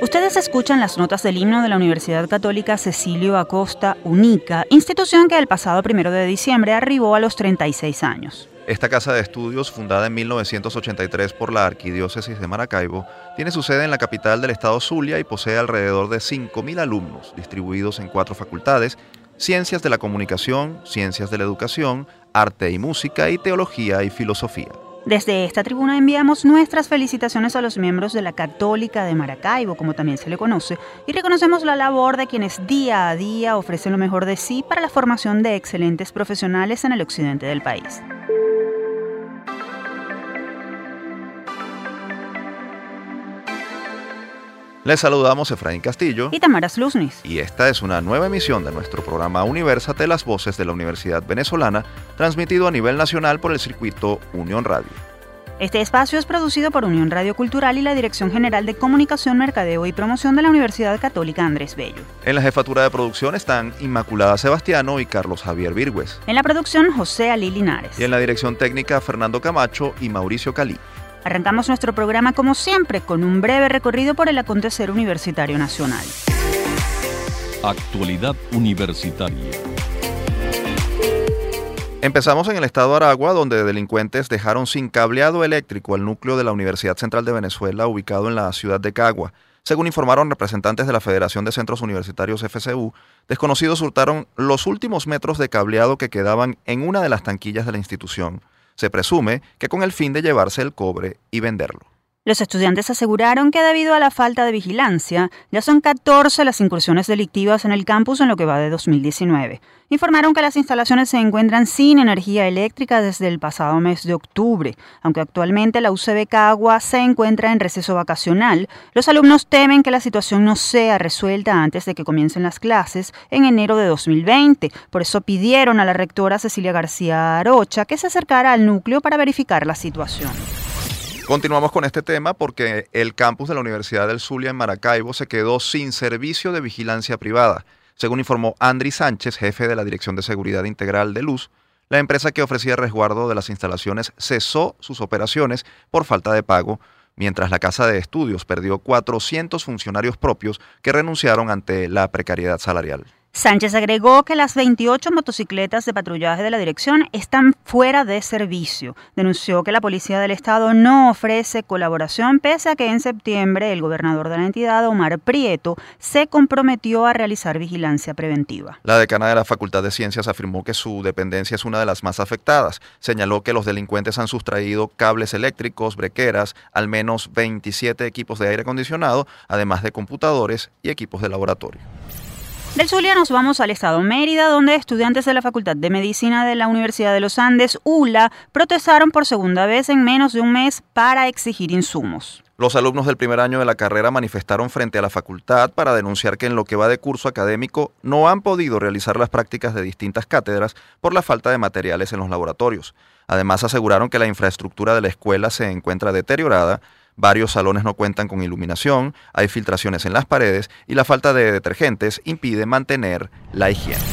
Ustedes escuchan las notas del himno de la Universidad Católica Cecilio Acosta Unica, institución que el pasado primero de diciembre arribó a los 36 años. Esta casa de estudios, fundada en 1983 por la Arquidiócesis de Maracaibo, tiene su sede en la capital del estado Zulia y posee alrededor de 5.000 alumnos, distribuidos en cuatro facultades, Ciencias de la Comunicación, Ciencias de la Educación, Arte y Música y Teología y Filosofía. Desde esta tribuna enviamos nuestras felicitaciones a los miembros de la Católica de Maracaibo, como también se le conoce, y reconocemos la labor de quienes día a día ofrecen lo mejor de sí para la formación de excelentes profesionales en el occidente del país. Les saludamos Efraín Castillo y Tamara Sluznis. Y esta es una nueva emisión de nuestro programa Universate las voces de la Universidad Venezolana, transmitido a nivel nacional por el circuito Unión Radio. Este espacio es producido por Unión Radio Cultural y la Dirección General de Comunicación, Mercadeo y Promoción de la Universidad Católica Andrés Bello. En la jefatura de producción están Inmaculada Sebastiano y Carlos Javier Virgües. En la producción, José Ali Linares. Y en la dirección técnica, Fernando Camacho y Mauricio Calí. Arrancamos nuestro programa como siempre con un breve recorrido por el acontecer universitario nacional. Actualidad universitaria. Empezamos en el estado de Aragua, donde delincuentes dejaron sin cableado eléctrico el núcleo de la Universidad Central de Venezuela, ubicado en la ciudad de Cagua. Según informaron representantes de la Federación de Centros Universitarios FCU, desconocidos hurtaron los últimos metros de cableado que quedaban en una de las tanquillas de la institución. Se presume que con el fin de llevarse el cobre y venderlo. Los estudiantes aseguraron que debido a la falta de vigilancia, ya son 14 las incursiones delictivas en el campus en lo que va de 2019. Informaron que las instalaciones se encuentran sin energía eléctrica desde el pasado mes de octubre. Aunque actualmente la UCB Cagua se encuentra en receso vacacional, los alumnos temen que la situación no sea resuelta antes de que comiencen las clases en enero de 2020. Por eso pidieron a la rectora Cecilia García Arocha que se acercara al núcleo para verificar la situación. Continuamos con este tema porque el campus de la Universidad del Zulia en Maracaibo se quedó sin servicio de vigilancia privada. Según informó Andri Sánchez, jefe de la Dirección de Seguridad Integral de Luz, la empresa que ofrecía resguardo de las instalaciones cesó sus operaciones por falta de pago, mientras la Casa de Estudios perdió 400 funcionarios propios que renunciaron ante la precariedad salarial. Sánchez agregó que las 28 motocicletas de patrullaje de la dirección están fuera de servicio. Denunció que la Policía del Estado no ofrece colaboración pese a que en septiembre el gobernador de la entidad, Omar Prieto, se comprometió a realizar vigilancia preventiva. La decana de la Facultad de Ciencias afirmó que su dependencia es una de las más afectadas. Señaló que los delincuentes han sustraído cables eléctricos, brequeras, al menos 27 equipos de aire acondicionado, además de computadores y equipos de laboratorio. Del Zulia nos vamos al estado Mérida, donde estudiantes de la Facultad de Medicina de la Universidad de los Andes, ULA, protestaron por segunda vez en menos de un mes para exigir insumos. Los alumnos del primer año de la carrera manifestaron frente a la facultad para denunciar que en lo que va de curso académico no han podido realizar las prácticas de distintas cátedras por la falta de materiales en los laboratorios. Además aseguraron que la infraestructura de la escuela se encuentra deteriorada Varios salones no cuentan con iluminación, hay filtraciones en las paredes y la falta de detergentes impide mantener la higiene.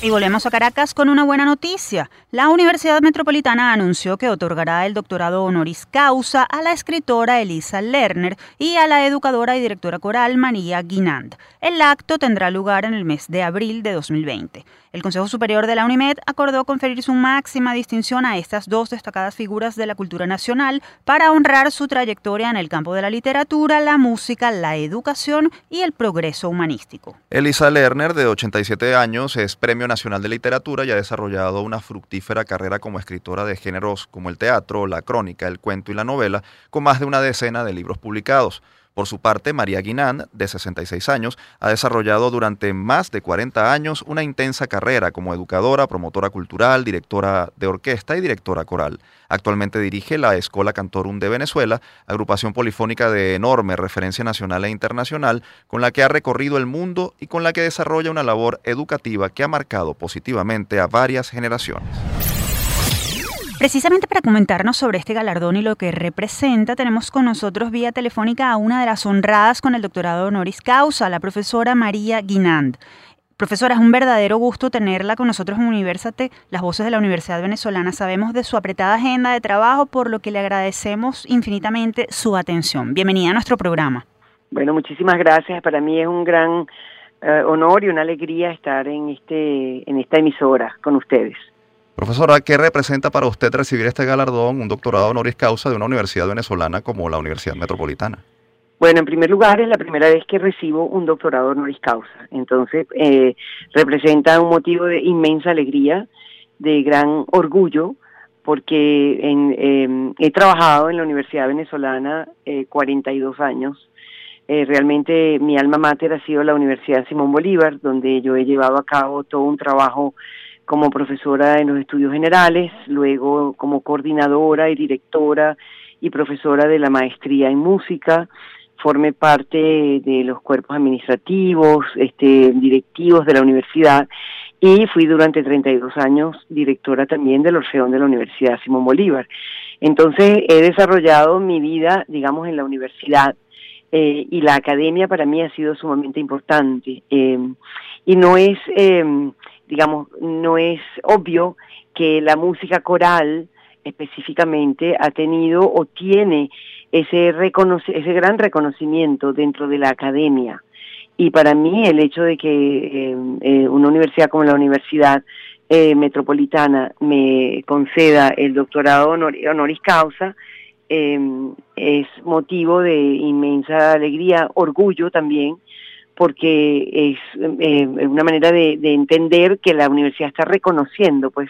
Y volvemos a Caracas con una buena noticia. La Universidad Metropolitana anunció que otorgará el doctorado honoris causa a la escritora Elisa Lerner y a la educadora y directora coral María Guinand. El acto tendrá lugar en el mes de abril de 2020. El Consejo Superior de la UNIMED acordó conferir su máxima distinción a estas dos destacadas figuras de la cultura nacional para honrar su trayectoria en el campo de la literatura, la música, la educación y el progreso humanístico. Elisa Lerner, de 87 años, es Premio Nacional de Literatura y ha desarrollado una fructífera carrera como escritora de géneros como el teatro, la crónica, el cuento y la novela, con más de una decena de libros publicados. Por su parte, María Guinán, de 66 años, ha desarrollado durante más de 40 años una intensa carrera como educadora, promotora cultural, directora de orquesta y directora coral. Actualmente dirige la Escola Cantorum de Venezuela, agrupación polifónica de enorme referencia nacional e internacional, con la que ha recorrido el mundo y con la que desarrolla una labor educativa que ha marcado positivamente a varias generaciones. Precisamente para comentarnos sobre este galardón y lo que representa, tenemos con nosotros vía telefónica a una de las honradas con el doctorado honoris causa, la profesora María Guinand. Profesora, es un verdadero gusto tenerla con nosotros en Universate, las voces de la Universidad Venezolana. Sabemos de su apretada agenda de trabajo, por lo que le agradecemos infinitamente su atención. Bienvenida a nuestro programa. Bueno, muchísimas gracias. Para mí es un gran eh, honor y una alegría estar en, este, en esta emisora con ustedes. Profesora, ¿qué representa para usted recibir este galardón, un doctorado honoris causa de una universidad venezolana como la Universidad Metropolitana? Bueno, en primer lugar, es la primera vez que recibo un doctorado honoris causa. Entonces, eh, representa un motivo de inmensa alegría, de gran orgullo, porque em, he trabajado en la Universidad Venezolana 42 eh, años. Eh, realmente mi alma mater ha sido la Universidad Simón Bolívar, donde yo he llevado a cabo todo un trabajo como profesora en los estudios generales, luego como coordinadora y directora y profesora de la maestría en música, formé parte de los cuerpos administrativos, este, directivos de la universidad y fui durante 32 años directora también del Orfeón de la Universidad Simón Bolívar. Entonces he desarrollado mi vida, digamos, en la universidad eh, y la academia para mí ha sido sumamente importante. Eh, y no es, eh, digamos, no es obvio que la música coral específicamente ha tenido o tiene ese, ese gran reconocimiento dentro de la academia. Y para mí el hecho de que eh, eh, una universidad como la Universidad eh, Metropolitana me conceda el doctorado honoris causa es motivo de inmensa alegría, orgullo también, porque es una manera de, de entender que la universidad está reconociendo pues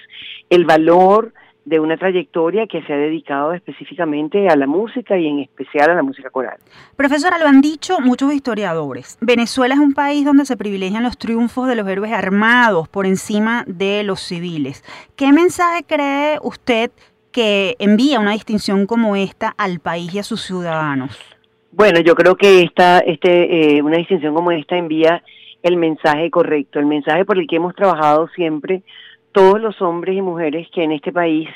el valor de una trayectoria que se ha dedicado específicamente a la música y en especial a la música coral. Profesora, lo han dicho muchos historiadores. Venezuela es un país donde se privilegian los triunfos de los héroes armados por encima de los civiles. ¿Qué mensaje cree usted que envía una distinción como esta al país y a sus ciudadanos? Bueno, yo creo que esta, este, eh, una distinción como esta envía el mensaje correcto, el mensaje por el que hemos trabajado siempre todos los hombres y mujeres que en este país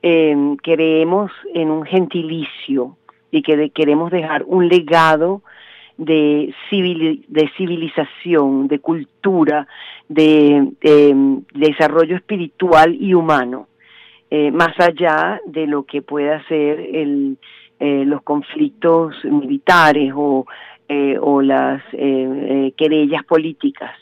eh, creemos en un gentilicio y que queremos dejar un legado de, de civilización, de cultura, de, desarrollo espiritual y humano, eh, más allá de lo que pueda ser el, eh, los conflictos militares o, eh, o las querellas políticas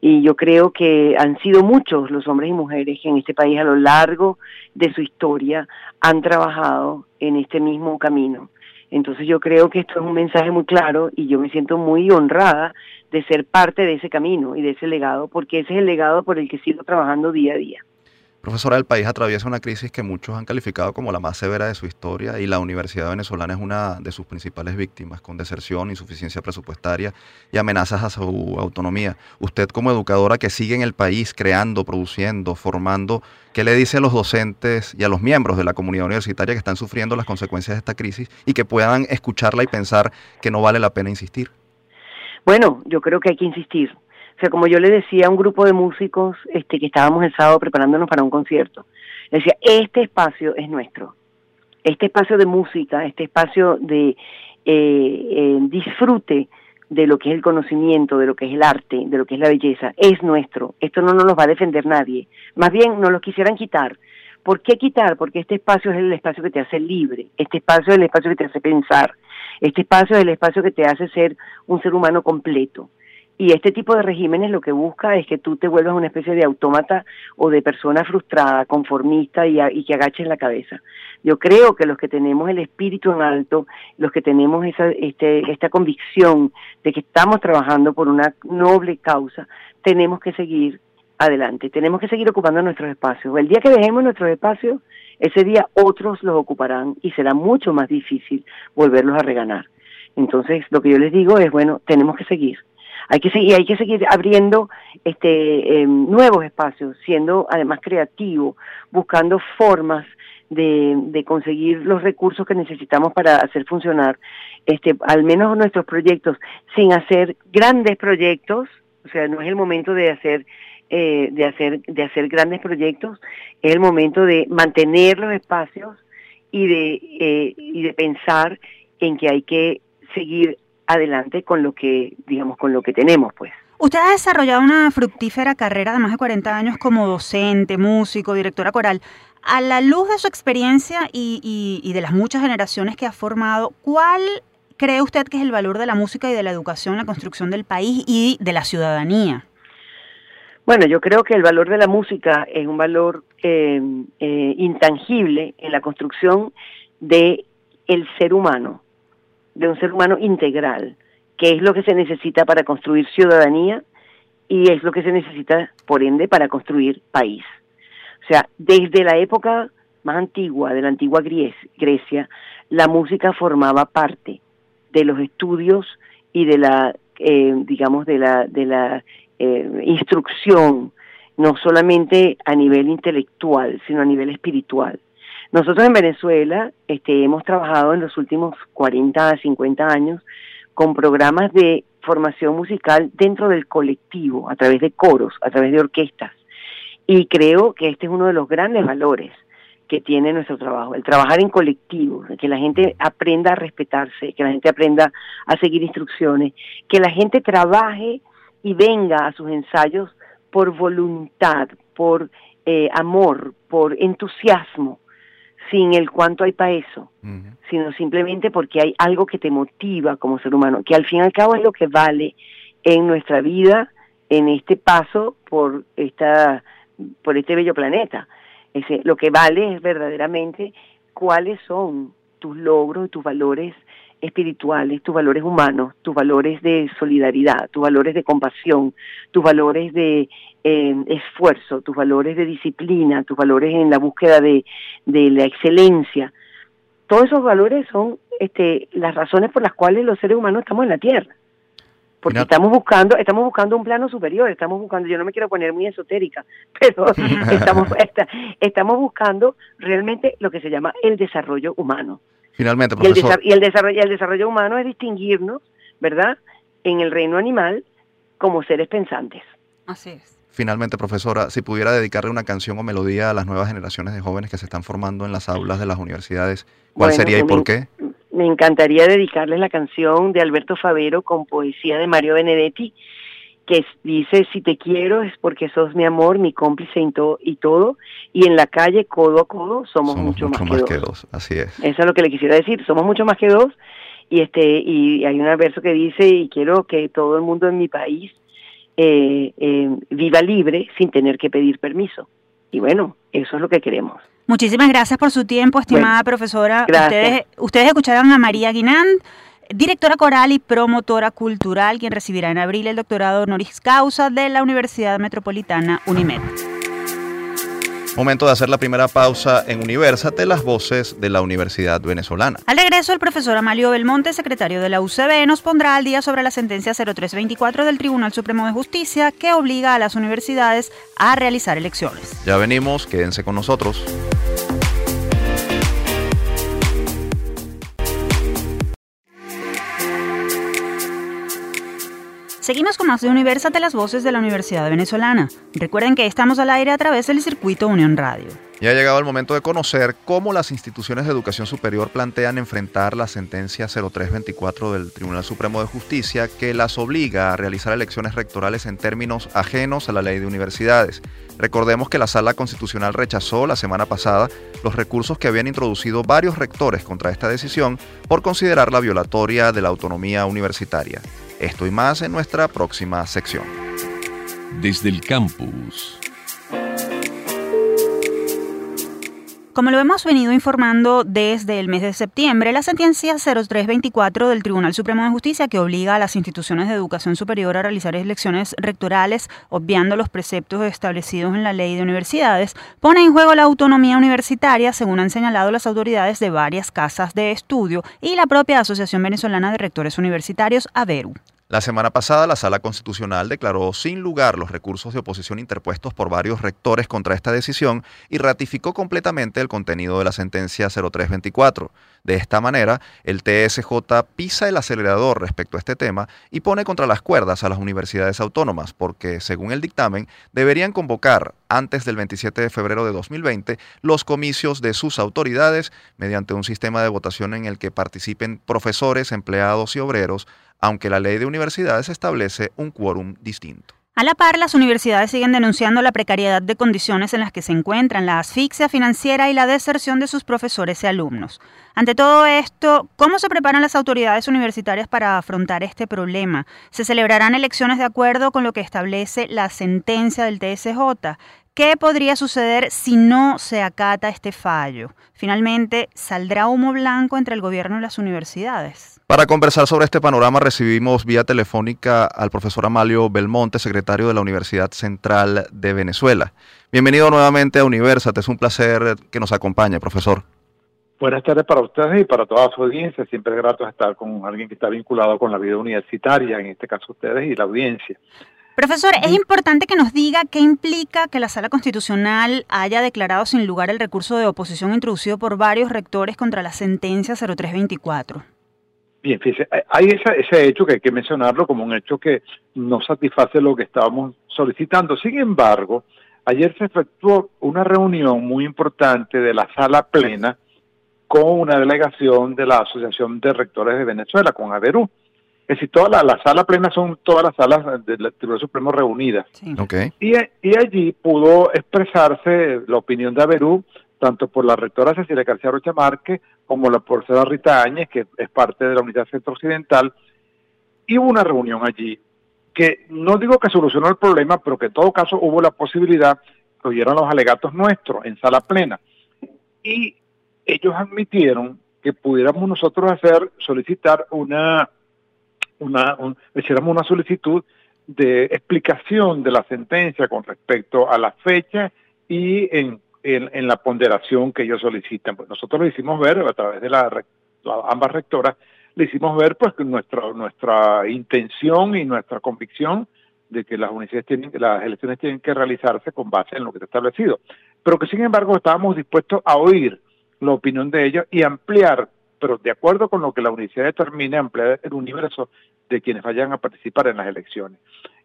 y yo creo que han sido muchos los hombres y mujeres que en este país a lo largo de su historia han trabajado en este mismo camino. Entonces yo creo que esto es un mensaje muy claro y yo me siento muy honrada de ser parte de ese camino y de ese legado, porque ese es el legado por el que sigo trabajando día a día. Profesora, el país atraviesa una crisis que muchos han calificado como la más severa de su historia y la Universidad Venezolana es una de sus principales víctimas, con deserción, insuficiencia presupuestaria y amenazas a su autonomía. Usted como educadora que sigue en el país creando, produciendo, formando, ¿qué le dice a los docentes y a los miembros de la comunidad universitaria que están sufriendo las consecuencias de esta crisis y que puedan escucharla y pensar que no vale la pena insistir? Bueno, yo creo que hay que insistir o sea, como yo le decía a un grupo de músicos este, que estábamos el sábado preparándonos para un concierto, decía, este espacio es nuestro. Este espacio de música, este espacio de eh, disfrute de lo que es el conocimiento, de lo que es el arte, de lo que es la belleza, es nuestro. Esto no nos lo va a defender nadie. Más bien nos lo quisieran quitar. ¿Por qué quitar? Porque este espacio es el espacio que te hace libre, este espacio es el espacio que te hace pensar, este espacio es el espacio que te hace ser un ser humano completo. Y este tipo de regímenes lo que busca es que tú te vuelvas una especie de autómata o de persona frustrada, conformista y, que agaches la cabeza. Yo creo que los que tenemos el espíritu en alto, los que tenemos esa, este, esta convicción de que estamos trabajando por una noble causa, tenemos que seguir adelante, tenemos que seguir ocupando nuestros espacios. El día que dejemos nuestros espacios, ese día otros los ocuparán y será mucho más difícil volverlos a reganar. Entonces, lo que yo les digo es, bueno, tenemos que seguir hay que seguir, hay que seguir abriendo este, em, nuevos espacios, siendo además creativo, buscando formas de, conseguir los recursos que necesitamos para hacer funcionar este, al menos nuestros proyectos, sin hacer grandes proyectos, o sea, no es el momento de hacer eh, de hacer de hacer grandes proyectos, es el momento de mantener los espacios y de eh, y de pensar en que hay que seguir adelante con lo que, digamos, con lo que tenemos, pues. Usted ha desarrollado una fructífera carrera de más de 40 años como docente, músico, directora coral. A la luz de su experiencia y, y, de las muchas generaciones que ha formado, ¿cuál cree usted que es el valor de la música y de la educación en la construcción del país y de la ciudadanía? Bueno, yo creo que el valor de la música es un valor eh, eh, intangible en la construcción de el ser humano, de un ser humano integral, que es lo que se necesita para construir ciudadanía y es lo que se necesita, por ende, para construir país. O sea, desde la época más antigua, de la antigua Grecia, la música formaba parte de los estudios y de la, eh, digamos, de la, de la eh, instrucción, no solamente a nivel intelectual, sino a nivel espiritual. Nosotros en Venezuela este, hemos trabajado en los últimos 40 a 50 años con programas de formación musical dentro del colectivo, a través de coros, a través de orquestas. Y creo que este es uno de los grandes valores que tiene nuestro trabajo, el trabajar en colectivo, que la gente aprenda a respetarse, que la gente aprenda a seguir instrucciones, que la gente trabaje y venga a sus ensayos por voluntad, por eh, amor, por entusiasmo, sin el cuánto hay para eso, sino simplemente porque hay algo que te motiva como ser humano, que al fin y al cabo es lo que vale en nuestra vida, en este paso por esta por este bello planeta. Ese, lo que vale es verdaderamente cuáles son tus logros y tus valores espirituales, tus valores humanos, tus valores de solidaridad, tus valores de compasión, tus valores de eh, esfuerzo, tus valores de disciplina, tus valores en la búsqueda de, de la excelencia. Todos esos valores son este, las razones por las cuales los seres humanos estamos en la Tierra. Porque estamos buscando estamos buscando un plano superior estamos buscando yo no me quiero poner muy esotérica pero estamos estamos buscando realmente lo que se llama el desarrollo humano finalmente profesor. Y el, desarrollo el desarrollo humano es distinguirnos verdad en el reino animal como seres pensantes así es Finalmente, profesora, si pudiera dedicarle una canción o melodía a las nuevas generaciones de jóvenes que se están formando en las aulas de las universidades, ¿cuál sería y por qué? me encantaría dedicarles la canción de Alberto Favero con poesía de Mario Benedetti, que dice, si te quiero es porque sos mi amor, mi cómplice y, todo, y en la calle, codo a codo, somos, mucho, más, que, dos. Así es. Eso es lo que le quisiera decir, somos mucho más que dos, y, este, y hay un verso que dice, y quiero que todo el mundo en mi país eh, eh, viva libre sin tener que pedir permiso. Y bueno, eso es lo que queremos. Muchísimas gracias por su tiempo, estimada profesora. Ustedes, ustedes escucharon a María Guinand, directora coral y promotora cultural, quien recibirá en abril el doctorado honoris causa de la Universidad Metropolitana UNIMED. Momento de hacer la primera pausa en Universate, las voces de la Universidad Venezolana. Al regreso, el profesor Amalio Belmonte, secretario de la UCB, nos pondrá al día sobre la sentencia 0324 del Tribunal Supremo de Justicia que obliga a las universidades a realizar elecciones. Ya venimos, quédense con nosotros. Seguimos con más de Universate, las voces de la Universidad Venezolana. Recuerden que estamos al aire a través del circuito Unión Radio. Ya ha llegado el momento de conocer cómo las instituciones de educación superior plantean enfrentar la sentencia 0324 del Tribunal Supremo de Justicia que las obliga a realizar elecciones rectorales en términos ajenos a la ley de universidades. Recordemos que la Sala Constitucional rechazó la semana pasada los recursos que habían introducido varios rectores contra esta decisión por considerarla violatoria de la autonomía universitaria. Esto y más en nuestra próxima sección. Desde el campus. Como lo hemos venido informando desde el mes de septiembre, la sentencia 0324 del Tribunal Supremo de Justicia que obliga a las instituciones de educación superior a realizar elecciones rectorales, obviando los preceptos establecidos en la ley de universidades, pone en juego la autonomía universitaria, según han señalado las autoridades de varias casas de estudio y la propia Asociación Venezolana de Rectores Universitarios, AVERU. La semana pasada, la Sala Constitucional declaró sin lugar los recursos de oposición interpuestos por varios rectores contra esta decisión y ratificó completamente el contenido de la sentencia 0324. De esta manera, el TSJ pisa el acelerador respecto a este tema y pone contra las cuerdas a las universidades autónomas, porque, según el dictamen, deberían convocar antes del 27 de febrero de 2020 los comicios de sus autoridades mediante un sistema de votación en el que participen profesores, empleados y obreros aunque la ley de universidades establece un quórum distinto. A la par, las universidades siguen denunciando la precariedad de condiciones en las que se encuentran, la asfixia financiera y la deserción de sus profesores y alumnos. Ante todo esto, ¿cómo se preparan las autoridades universitarias para afrontar este problema? ¿Se celebrarán elecciones de acuerdo con lo que establece la sentencia del TSJ? ¿Qué podría suceder si no se acata este fallo? Finalmente, ¿saldrá humo blanco entre el gobierno y las universidades? Para conversar sobre este panorama recibimos vía telefónica al profesor Amalio Belmonte, secretario de la Universidad Central de Venezuela. Bienvenido nuevamente a Universat, es un placer que nos acompañe, profesor. Buenas tardes para ustedes y para toda su audiencia. Siempre es grato estar con alguien que está vinculado con la vida universitaria, en este caso ustedes y la audiencia. Profesor, es importante que nos diga qué implica que la Sala Constitucional haya declarado sin lugar el recurso de oposición introducido por varios rectores contra la sentencia 0324. Bien, fíjese, hay ese hecho que hay que mencionarlo como un hecho que no satisface lo que estábamos solicitando. Sin embargo, ayer se efectuó una reunión muy importante de la Sala Plena con una delegación de la Asociación de Rectores de Venezuela, con Averú. Es decir, toda la, sala plena son todas las salas del Tribunal Supremo reunidas. Y, y, allí pudo expresarse la opinión de Averú, tanto por la rectora Cecilia García Rocha Márquez como la profesora Rita Áñez, que es parte de la Unidad Centro Occidental. Y hubo una reunión allí que no digo que solucionó el problema, pero que en todo caso hubo la posibilidad que oyeran los alegatos nuestros en sala plena. Y ellos admitieron que pudiéramos nosotros hacer, solicitar una una, hiciéramos una solicitud de explicación de la sentencia con respecto a la fecha y en, en, la ponderación que ellos solicitan. Pues nosotros lo hicimos ver a través de la, ambas rectoras, le hicimos ver pues nuestra, nuestra intención y nuestra convicción de que las universidades tienen, las elecciones tienen que realizarse con base en lo que está establecido, pero que sin embargo estábamos dispuestos a oír la opinión de ellos y ampliar pero de acuerdo con lo que la universidad determine, ampliar el universo de quienes vayan a participar en las elecciones.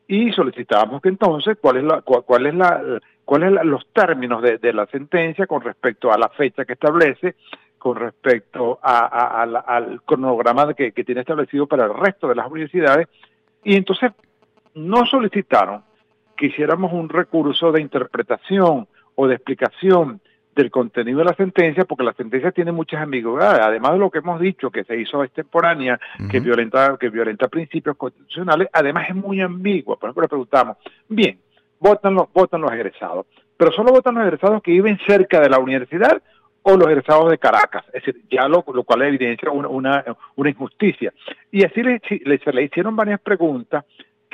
Y solicitábamos que entonces, ¿cuál es la, cuál, es la, cuáles son los términos de, la sentencia con respecto a la fecha que establece, con respecto al cronograma que, que tiene establecido para el resto de las universidades. Y entonces no solicitaron que hiciéramos un recurso de interpretación o de explicación del contenido de la sentencia, porque la sentencia tiene muchas ambigüedades, además de lo que hemos dicho, que se hizo extemporánea, que violenta, que violenta principios constitucionales, además es muy ambigua. Por ejemplo, le preguntamos, bien, votan los, votan los egresados, pero solo votan los egresados que viven cerca de la universidad o los egresados de Caracas, es decir, ya lo, lo cual evidencia una, una, una injusticia. Y así le, le, le hicieron varias preguntas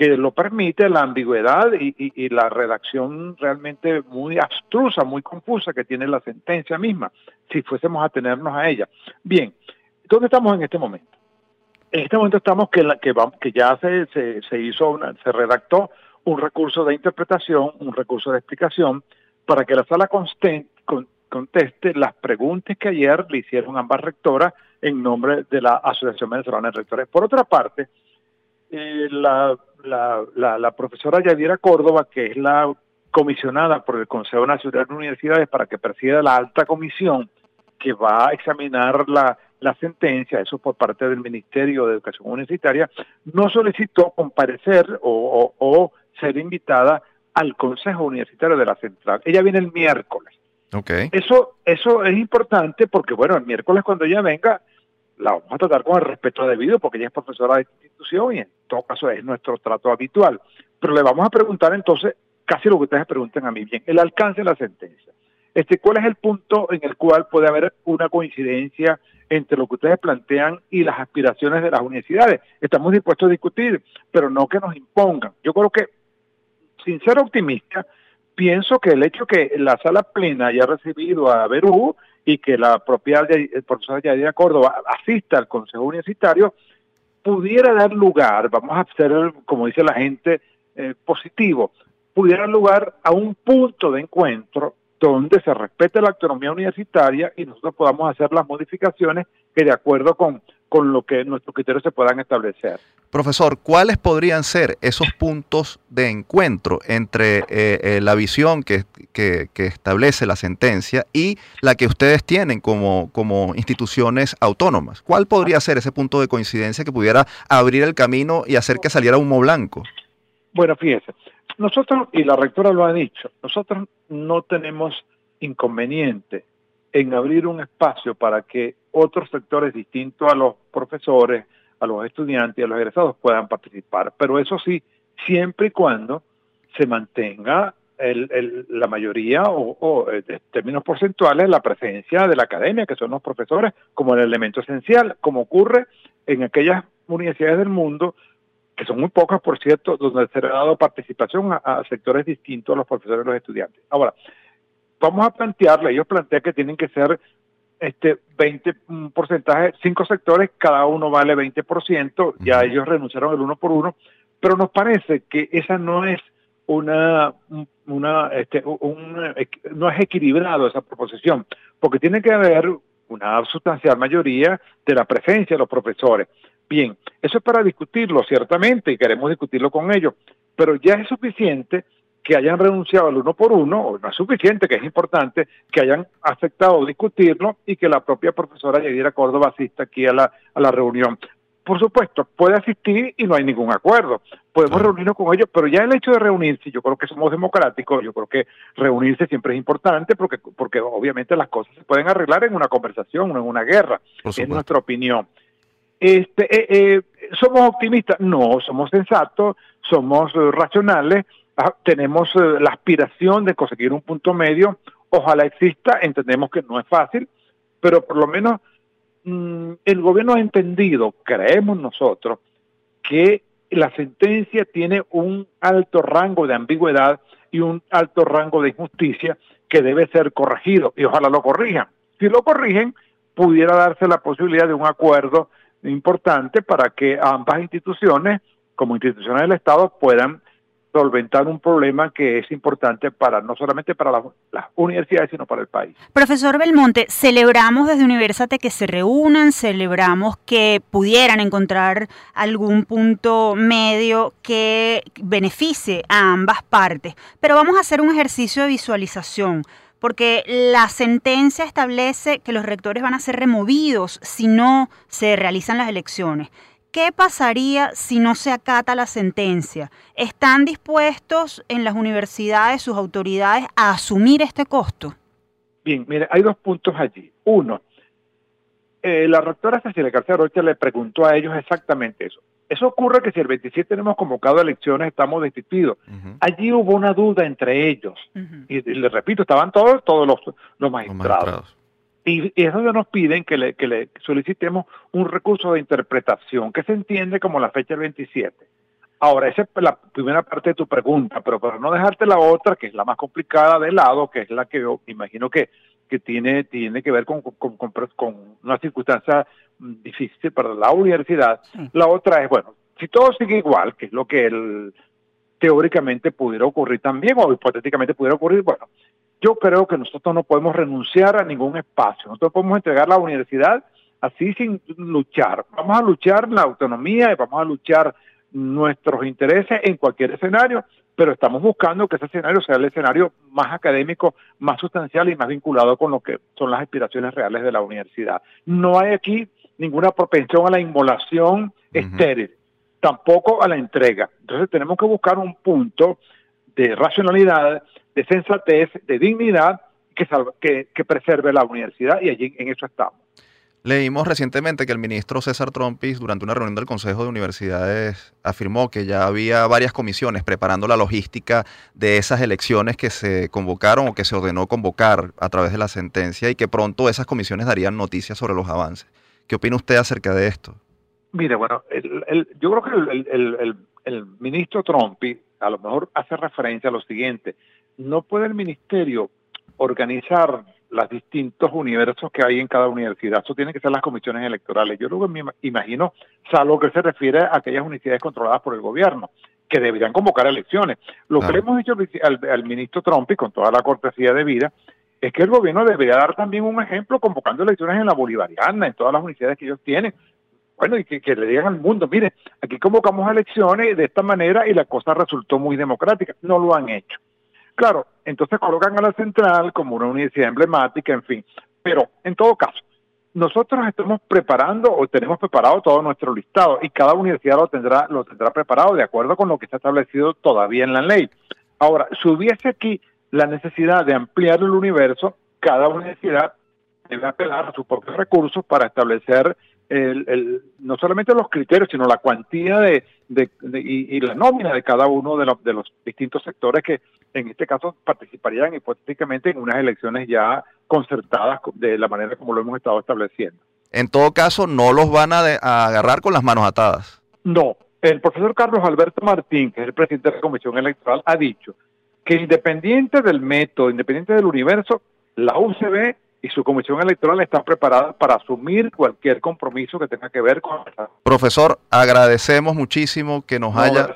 que lo permite la ambigüedad y, la redacción realmente muy abstrusa, muy confusa que tiene la sentencia misma, si fuésemos a tenernos a ella. Bien, ¿dónde estamos en este momento? En este momento estamos que, ya se, se, hizo, se redactó un recurso de interpretación, un recurso de explicación, para que la sala conteste las preguntas que ayer le hicieron ambas rectoras en nombre de la Asociación Venezolana de Rectores. Por otra parte, eh, la la, la, profesora Yadira Córdoba, que es la comisionada por el Consejo Nacional de Universidades para que presida la alta comisión que va a examinar la, la sentencia, eso por parte del Ministerio de Educación Universitaria, no solicitó comparecer o, o, ser invitada al Consejo Universitario de la Central. Ella viene el miércoles. Okay. Eso, eso es importante porque, bueno, el miércoles cuando ella venga, la vamos a tratar con el respeto debido porque ella es profesora de institución y en todo caso es nuestro trato habitual. Pero le vamos a preguntar entonces casi lo que ustedes preguntan a mí bien, el alcance de la sentencia. Este, ¿Cuál es el punto en el cual puede haber una coincidencia entre lo que ustedes plantean y las aspiraciones de las universidades? Estamos dispuestos a discutir, pero no que nos impongan. Yo creo que, sin ser optimista, pienso que el hecho que la sala plena haya recibido a Berú y que la propia el profesor Yadira Córdoba asista al Consejo Universitario, pudiera dar lugar, vamos a hacer, como dice la gente, eh, positivo, pudiera dar lugar a un punto de encuentro donde se respete la autonomía universitaria y nosotros podamos hacer las modificaciones que de acuerdo con con lo que nuestros criterios se puedan establecer. Profesor, ¿cuáles podrían ser esos puntos de encuentro entre eh, eh, la visión que, que, establece la sentencia y la que ustedes tienen como, como instituciones autónomas? ¿Cuál podría ser ese punto de coincidencia que pudiera abrir el camino y hacer que saliera humo blanco? Bueno, fíjese, nosotros, y la rectora lo ha dicho, nosotros no tenemos inconveniente en abrir un espacio para que otros sectores distintos a los profesores, a los estudiantes a los egresados puedan participar. Pero eso sí, siempre y cuando se mantenga la mayoría o, en eh, términos porcentuales la presencia de la academia, que son los profesores, como el elemento esencial, como ocurre en aquellas universidades del mundo, que son muy pocas, por cierto, donde se ha dado participación a, sectores distintos a los profesores y los estudiantes. Ahora, vamos a plantearle, ellos plantean que tienen que ser este 20 porcentaje, cinco sectores, cada uno vale 20%, ya ellos renunciaron el uno por uno, pero nos parece que esa no es una, una este, no es equilibrado esa proposición, porque tiene que haber una sustancial mayoría de la presencia de los profesores. Bien, eso es para discutirlo, ciertamente, y queremos discutirlo con ellos, pero ya es suficiente que hayan renunciado al uno por uno, o no es suficiente, que es importante, que hayan aceptado discutirlo y que la propia profesora Yadira Córdoba asista aquí a la, a la reunión por supuesto, puede asistir y no hay ningún acuerdo. Podemos reunirnos con ellos, pero ya el hecho de reunirse, yo creo que somos democráticos, yo creo que reunirse siempre es importante porque, porque obviamente las cosas se pueden arreglar en una conversación, no en una guerra, es nuestra opinión. Este, eh, eh, ¿Somos optimistas? No, somos sensatos, somos racionales, tenemos la aspiración de conseguir un punto medio, ojalá exista, entendemos que no es fácil, pero por lo menos Mm, el gobierno ha entendido, creemos nosotros, que la sentencia tiene un alto rango de ambigüedad y un alto rango de injusticia que debe ser corregido y ojalá lo corrijan. Si lo corrigen, pudiera darse la posibilidad de un acuerdo importante para que ambas instituciones, como instituciones del Estado, puedan solventar un problema que es importante para no solamente para las, universidades, sino para el país. Profesor Belmonte, celebramos desde Universate que se reúnan, celebramos que pudieran encontrar algún punto medio que beneficie a ambas partes, pero vamos a hacer un ejercicio de visualización porque la sentencia establece que los rectores van a ser removidos si no se realizan las elecciones. ¿Qué pasaría si no se acata la sentencia? ¿Están dispuestos en las universidades, sus autoridades, a asumir este costo? Bien, mire, hay dos puntos allí. Uno, eh, la rectora Cecilia García Rocha le preguntó a ellos exactamente eso. Eso ocurre que si el 27 tenemos convocado elecciones, estamos destituidos. Allí hubo una duda entre ellos. y, le repito, estaban todos, todos los, los magistrados. Y, eso nos piden que le, que le solicitemos un recurso de interpretación, que se entiende como la fecha del 27. Ahora, esa es la primera parte de tu pregunta, pero para no dejarte la otra, que es la más complicada de lado, que es la que yo imagino que, que tiene, tiene que ver con, con, con, una circunstancia difícil para la universidad, la otra es, bueno, si todo sigue igual, que es lo que él teóricamente pudiera ocurrir también, o hipotéticamente pudiera ocurrir, bueno, yo creo que nosotros no podemos renunciar a ningún espacio. Nosotros podemos entregar la universidad así sin luchar. Vamos a luchar la autonomía y vamos a luchar nuestros intereses en cualquier escenario, pero estamos buscando que ese escenario sea el escenario más académico, más sustancial y más vinculado con lo que son las aspiraciones reales de la universidad. No hay aquí ninguna propensión a la inmolación estéril, tampoco a la entrega. Entonces tenemos que buscar un punto de racionalidad de sensatez, de dignidad que, que, preserve la universidad y allí en eso estamos. Leímos recientemente que el ministro César Trompis, durante una reunión del Consejo de Universidades, afirmó que ya había varias comisiones preparando la logística de esas elecciones que se convocaron o que se ordenó convocar a través de la sentencia y que pronto esas comisiones darían noticias sobre los avances. ¿Qué opina usted acerca de esto? Mire, bueno, yo creo que el, el ministro Trompis a lo mejor hace referencia a lo siguiente no puede el ministerio organizar los distintos universos que hay en cada universidad. Eso tiene que ser las comisiones electorales. Yo luego me imagino, salvo que se refiere a aquellas universidades controladas por el gobierno, que deberían convocar elecciones. Lo que le hemos dicho al, ministro Trump y con toda la cortesía de vida, es que el gobierno debería dar también un ejemplo convocando elecciones en la bolivariana, en todas las universidades que ellos tienen. Bueno, y que, que le digan al mundo, mire, aquí convocamos elecciones de esta manera y la cosa resultó muy democrática. No lo han hecho. Claro, entonces colocan a la central como una universidad emblemática, en fin. Pero, en todo caso, nosotros estamos preparando o tenemos preparado todo nuestro listado y cada universidad lo tendrá, lo tendrá preparado de acuerdo con lo que está establecido todavía en la ley. Ahora, si hubiese aquí la necesidad de ampliar el universo, cada universidad debe apelar a sus propios recursos para establecer el, no solamente los criterios, sino la cuantía de, y, la nómina de cada uno de los, de los distintos sectores que en este caso participarían hipotéticamente en unas elecciones ya concertadas de la manera como lo hemos estado estableciendo. En todo caso, no los van a, a agarrar con las manos atadas. No, el profesor Carlos Alberto Martín, que es el presidente de la Comisión Electoral, ha dicho que independiente del método, independiente del universo, la UCB y su comisión electoral está preparada para asumir cualquier compromiso que tenga que ver con... Profesor, agradecemos muchísimo que nos haya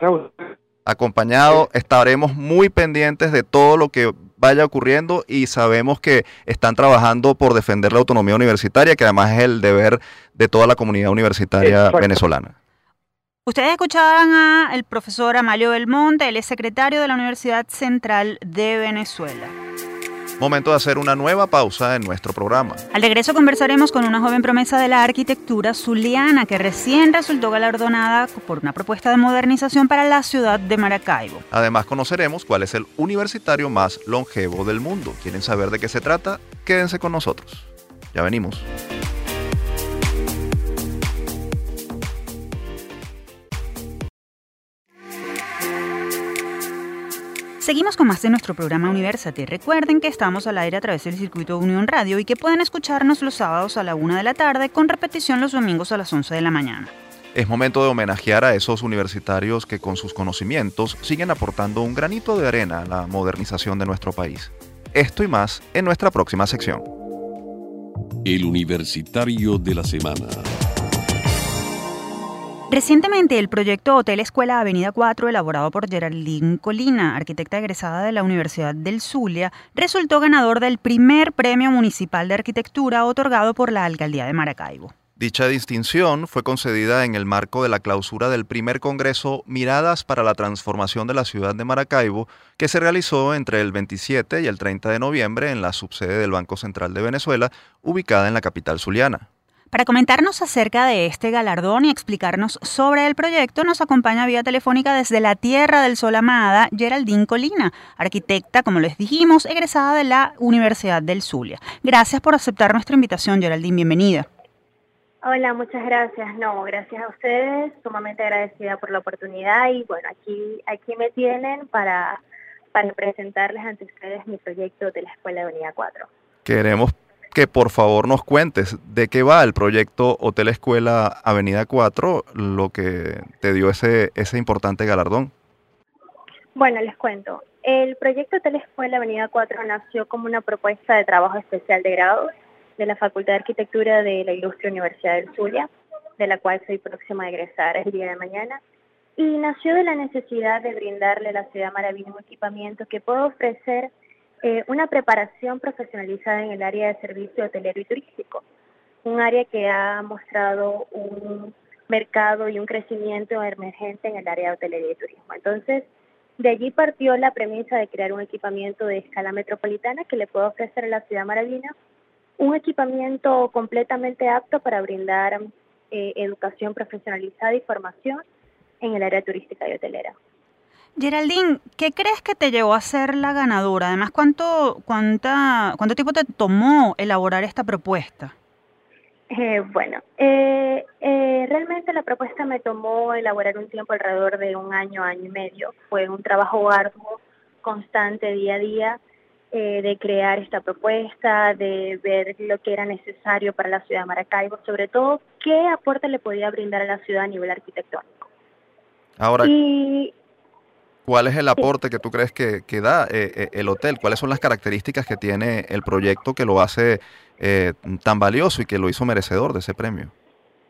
acompañado. Estaremos muy pendientes de todo lo que vaya ocurriendo y sabemos que están trabajando por defender la autonomía universitaria, que además es el deber de toda la comunidad universitaria venezolana. Ustedes escuchaban al profesor Amalio Belmonte, él es secretario de la Universidad Central de Venezuela. Momento de hacer una nueva pausa en nuestro programa. Al regreso conversaremos con una joven promesa de la arquitectura zuliana que recién resultó galardonada por una propuesta de modernización para la ciudad de Maracaibo. Además conoceremos cuál es el universitario más longevo del mundo. ¿Quieren saber de qué se trata? Quédense con nosotros. Ya venimos. Seguimos con más de nuestro programa Universate. Recuerden que estamos al aire a través del circuito Unión Radio y que pueden escucharnos los sábados a la una de la tarde con repetición los domingos a las 11 de la mañana. Es momento de homenajear a esos universitarios que con sus conocimientos siguen aportando un granito de arena a la modernización de nuestro país. Esto y más en nuestra próxima sección. El Universitario de la Semana. Recientemente, el proyecto Hotel Escuela Avenida 4, elaborado por Geraldine Colina, arquitecta egresada de la Universidad del Zulia, resultó ganador del primer premio municipal de arquitectura otorgado por la Alcaldía de Maracaibo. Dicha distinción fue concedida en el marco de la clausura del primer Congreso Miradas para la Transformación de la Ciudad de Maracaibo, que se realizó entre el 27 y el 30 de noviembre en la subsede del Banco Central de Venezuela, ubicada en la capital zuliana. Para comentarnos acerca de este galardón y explicarnos sobre el proyecto, nos acompaña vía telefónica desde la Tierra del Sol Amada, Geraldine Colina, arquitecta, como les dijimos, egresada de la Universidad del Zulia. Gracias por aceptar nuestra invitación, Geraldine, bienvenida. Hola, muchas gracias. No, gracias a ustedes, sumamente agradecida por la oportunidad y bueno, aquí, aquí me tienen para, para presentarles ante ustedes mi proyecto de la Escuela de Avenida 4. Queremos que por favor nos cuentes de qué va el proyecto Hotel Escuela Avenida 4, lo que te dio ese, ese importante galardón. Bueno, les cuento. El proyecto Hotel Escuela Avenida 4 nació como una propuesta de trabajo especial de grado de la Facultad de Arquitectura de la Ilustre Universidad del Zulia, de la cual soy próxima a egresar el día de mañana, y nació de la necesidad de brindarle a la ciudad maravilla un equipamiento que pueda ofrecer eh, una preparación profesionalizada en el área de servicio hotelero y turístico, un área que ha mostrado un mercado y un crecimiento emergente en el área de hotelería y turismo. Entonces, de allí partió la premisa de crear un equipamiento de escala metropolitana que le pueda ofrecer a la ciudad maravina un equipamiento completamente apto para brindar eh, educación profesionalizada y formación en el área turística y hotelera. Geraldine, ¿qué crees que te llevó a ser la ganadora? Además, ¿cuánto, cuánta, cuánto tiempo te tomó elaborar esta propuesta? Eh, bueno, eh, eh, realmente la propuesta me tomó elaborar un tiempo alrededor de un año, año y medio. Fue un trabajo arduo, constante, día a día, de crear esta propuesta, de ver lo que era necesario para la ciudad de Maracaibo, sobre todo qué aporte le podía brindar a la ciudad a nivel arquitectónico. Ahora, y, ¿Cuál es el aporte que tú crees que, da eh, eh, el hotel? ¿Cuáles son las características que tiene el proyecto que lo hace eh, tan valioso y que lo hizo merecedor de ese premio?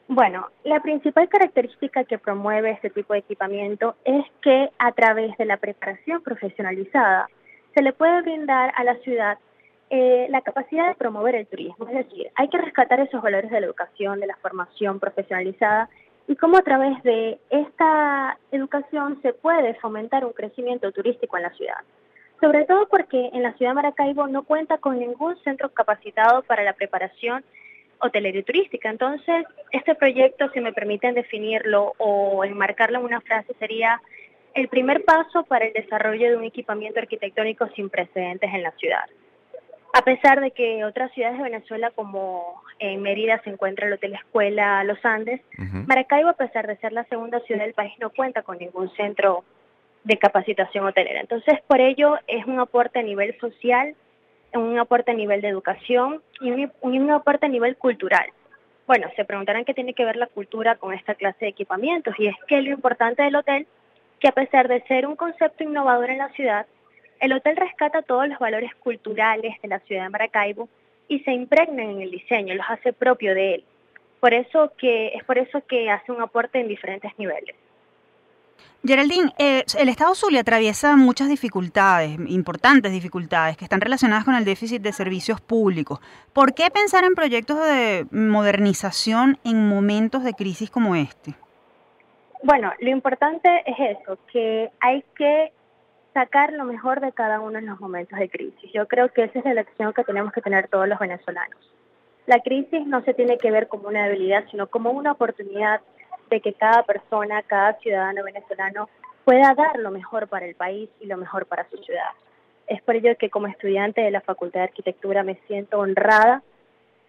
Bueno, la principal característica que promueve este tipo de equipamiento es que a través de la preparación profesionalizada se le puede brindar a la ciudad la capacidad de promover el turismo. Es decir, hay que rescatar esos valores de la educación, de la formación profesionalizada y cómo a través de esta educación se puede fomentar un crecimiento turístico en la ciudad. Sobre todo porque en la ciudad de Maracaibo no cuenta con ningún centro capacitado para la preparación hotelería turística. Entonces, este proyecto, si me permiten definirlo o enmarcarlo en una frase, sería el primer paso para el desarrollo de un equipamiento arquitectónico sin precedentes en la ciudad. A pesar de que otras ciudades de Venezuela, como en Mérida se encuentra el Hotel Escuela Los Andes, Maracaibo, a pesar de ser la segunda ciudad del país, no cuenta con ningún centro de capacitación hotelera. Entonces, por ello, es un aporte a nivel social, un aporte a nivel de educación y un, un aporte a nivel cultural. Bueno, se preguntarán qué tiene que ver la cultura con esta clase de equipamientos, y es que lo importante del hotel, que a pesar de ser un concepto innovador en la ciudad, el hotel rescata todos los valores culturales de la ciudad de Maracaibo y se impregnan en el diseño, los hace propio de él. Por eso que es por eso que hace un aporte en diferentes niveles. Geraldine, eh, el Estado Zulia atraviesa muchas dificultades, importantes dificultades, que están relacionadas con el déficit de servicios públicos. ¿Por qué pensar en proyectos de modernización en momentos de crisis como este? Bueno, lo importante es eso, que hay que sacar lo mejor de cada uno en los momentos de crisis. Yo creo que esa es la lección que tenemos que tener todos los venezolanos. La crisis no se tiene que ver como una debilidad, sino como una oportunidad de que cada persona, cada ciudadano venezolano pueda dar lo mejor para el país y lo mejor para su ciudad. Es por ello que como estudiante de la Facultad de Arquitectura me siento honrada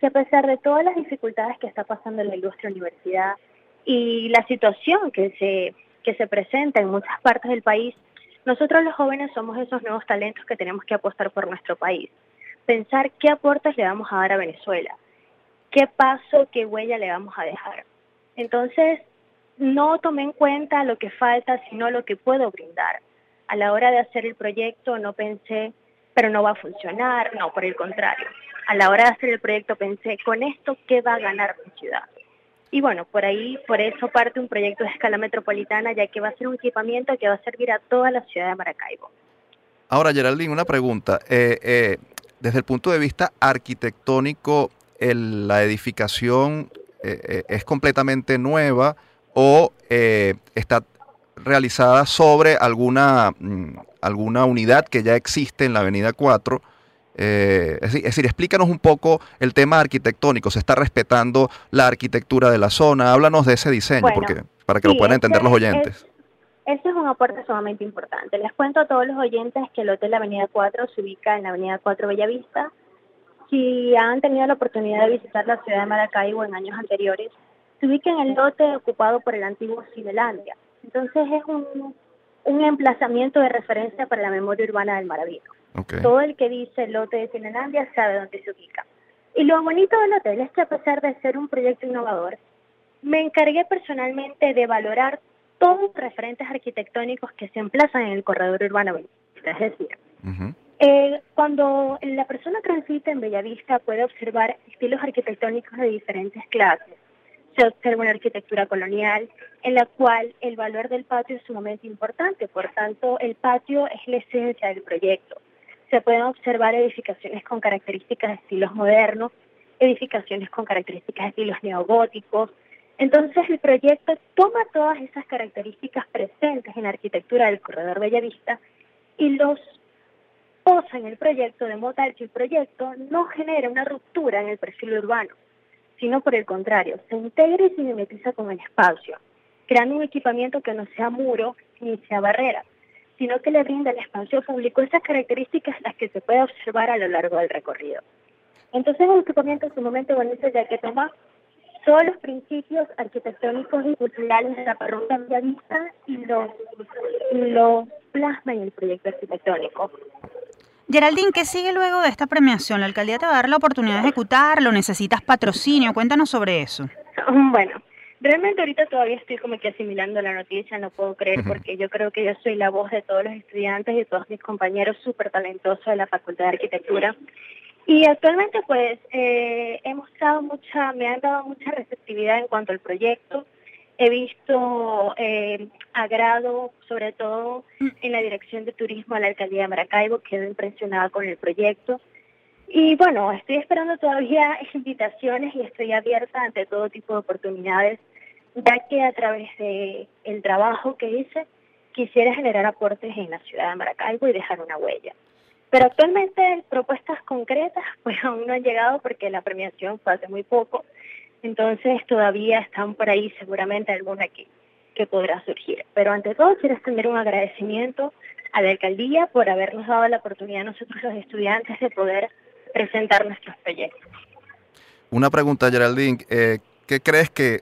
que a pesar de todas las dificultades que está pasando en la ilustre universidad y la situación que se, que se presenta en muchas partes del país, nosotros los jóvenes somos esos nuevos talentos que tenemos que apostar por nuestro país. Pensar qué aportes le vamos a dar a Venezuela, qué paso, qué huella le vamos a dejar. Entonces, no tomé en cuenta lo que falta, sino lo que puedo brindar. A la hora de hacer el proyecto no pensé, pero no va a funcionar, no, por el contrario. A la hora de hacer el proyecto pensé, con esto, ¿qué va a ganar mi ciudad? Y bueno, por ahí, por eso parte un proyecto de escala metropolitana, ya que va a ser un equipamiento que va a servir a toda la ciudad de Maracaibo. Ahora, Geraldine, una pregunta. Eh, eh, desde el punto de vista arquitectónico, ¿la edificación eh, es completamente nueva o está realizada sobre alguna, mm, alguna unidad que ya existe en la Avenida 4? Eh, es, decir, explícanos un poco el tema arquitectónico. ¿Se está respetando la arquitectura de la zona? Háblanos de ese diseño, porque para que lo puedan entender los oyentes. ese es un aporte sumamente importante. Les cuento a todos los oyentes que el Hotel Avenida 4 se ubica en la Avenida 4 Bellavista. Si han tenido la oportunidad de visitar la ciudad de Maracaibo en años anteriores, se ubica en el lote ocupado por el antiguo Cinelandia. Entonces es un, un emplazamiento de referencia para la memoria urbana del Maravillo. Todo el que dice el lote de Finlandia sabe dónde se ubica. Y lo bonito del hotel es que a pesar de ser un proyecto innovador, me encargué personalmente de valorar todos los referentes arquitectónicos que se emplazan en el corredor urbano Es decir, eh, cuando la persona transita en Bellavista puede observar estilos arquitectónicos de diferentes clases. Se observa una arquitectura colonial en la cual el valor del patio es sumamente importante, por tanto el patio es la esencia del proyecto se pueden observar edificaciones con características de estilos modernos, edificaciones con características de estilos neogóticos. Entonces el proyecto toma todas esas características presentes en la arquitectura del corredor Bellavista y los posa en el proyecto de modo tal que el proyecto no genera una ruptura en el perfil urbano, sino por el contrario, se integra y se mimetiza con el espacio, creando un equipamiento que no sea muro ni sea barrera, sino que le brinda el espacio público esas características las que se puede observar a lo largo del recorrido. Entonces el equipamiento es un momento bonito ya que toma todos los principios arquitectónicos y culturales de la parroquia Villavista y los, lo plasma en el proyecto arquitectónico. Geraldine, ¿qué sigue luego de esta premiación? ¿La alcaldía te va a dar la oportunidad de ejecutarlo? ¿Necesitas patrocinio? Cuéntanos sobre eso. Bueno, Realmente ahorita todavía estoy como que asimilando la noticia, no puedo creer, porque yo creo que yo soy la voz de todos los estudiantes y de todos mis compañeros súper talentosos de la Facultad de Arquitectura. Y actualmente pues eh, hemos dado mucha, me han dado mucha receptividad en cuanto al proyecto. He visto eh, agrado, sobre todo en la dirección de turismo a la alcaldía de Maracaibo, quedo impresionada con el proyecto. Y bueno, estoy esperando todavía invitaciones y estoy abierta ante todo tipo de oportunidades, ya que a través de el trabajo que hice quisiera generar aportes en la ciudad de Maracaibo y dejar una huella. Pero actualmente propuestas concretas pues aún no han llegado porque la premiación fue hace muy poco, entonces todavía están por ahí seguramente alguna que, que podrá surgir. Pero ante todo quiero extender un agradecimiento a la alcaldía por habernos dado la oportunidad nosotros los estudiantes de poder presentar nuestros proyectos. Una pregunta, Geraldine, eh, ¿qué crees que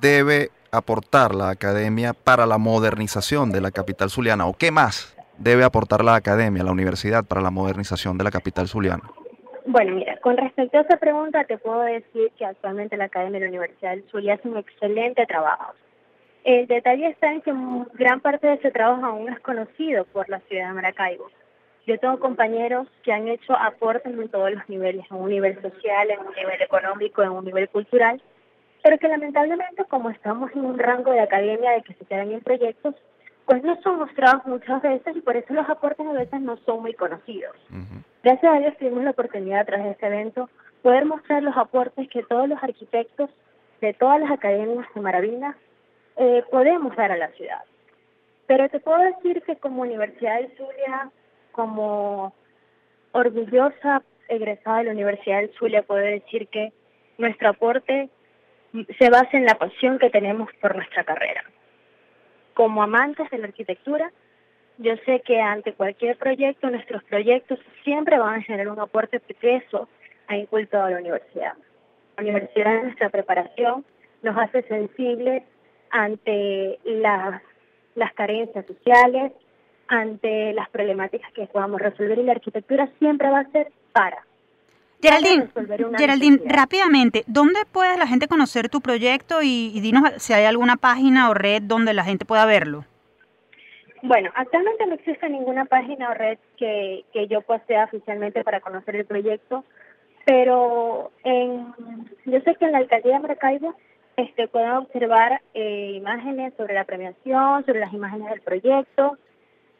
debe aportar la academia para la modernización de la capital zuliana o qué más debe aportar la academia, la universidad para la modernización de la capital zuliana? Bueno, mira, con respecto a esa pregunta te puedo decir que actualmente la Academia de la Universidad del Zulia hace un excelente trabajo. El detalle está en que gran parte de ese trabajo aún es conocido por la ciudad de Maracaibo. Yo tengo compañeros que han hecho aportes en todos los niveles, en un nivel social, en un nivel económico, en un nivel cultural, pero que lamentablemente como estamos en un rango de academia de que se quedan en proyectos, pues no son mostrados muchas veces y por eso los aportes a veces no son muy conocidos. Gracias a Dios tuvimos la oportunidad a través de este evento poder mostrar los aportes que todos los arquitectos de todas las academias de Maravilla eh, podemos dar a la ciudad. Pero te puedo decir que como Universidad del Zulia, como orgullosa egresada de la Universidad del Zulia, puedo decir que nuestro aporte se basa en la pasión que tenemos por nuestra carrera. Como amantes de la arquitectura, yo sé que ante cualquier proyecto, nuestros proyectos siempre van a generar un aporte peso a inculto a la universidad. La universidad nuestra preparación nos hace sensibles ante las carencias sociales, ante las problemáticas que podamos resolver y la arquitectura siempre va a ser para Geraldine, Geraldine rápidamente, ¿dónde puede la gente conocer tu proyecto y, dinos si hay alguna página o red donde la gente pueda verlo? Bueno, actualmente no existe ninguna página o red que, que yo postea oficialmente para conocer el proyecto, pero en, yo sé que en la alcaldía de Maracaibo este, pueden observar eh, imágenes sobre la premiación, sobre las imágenes del proyecto,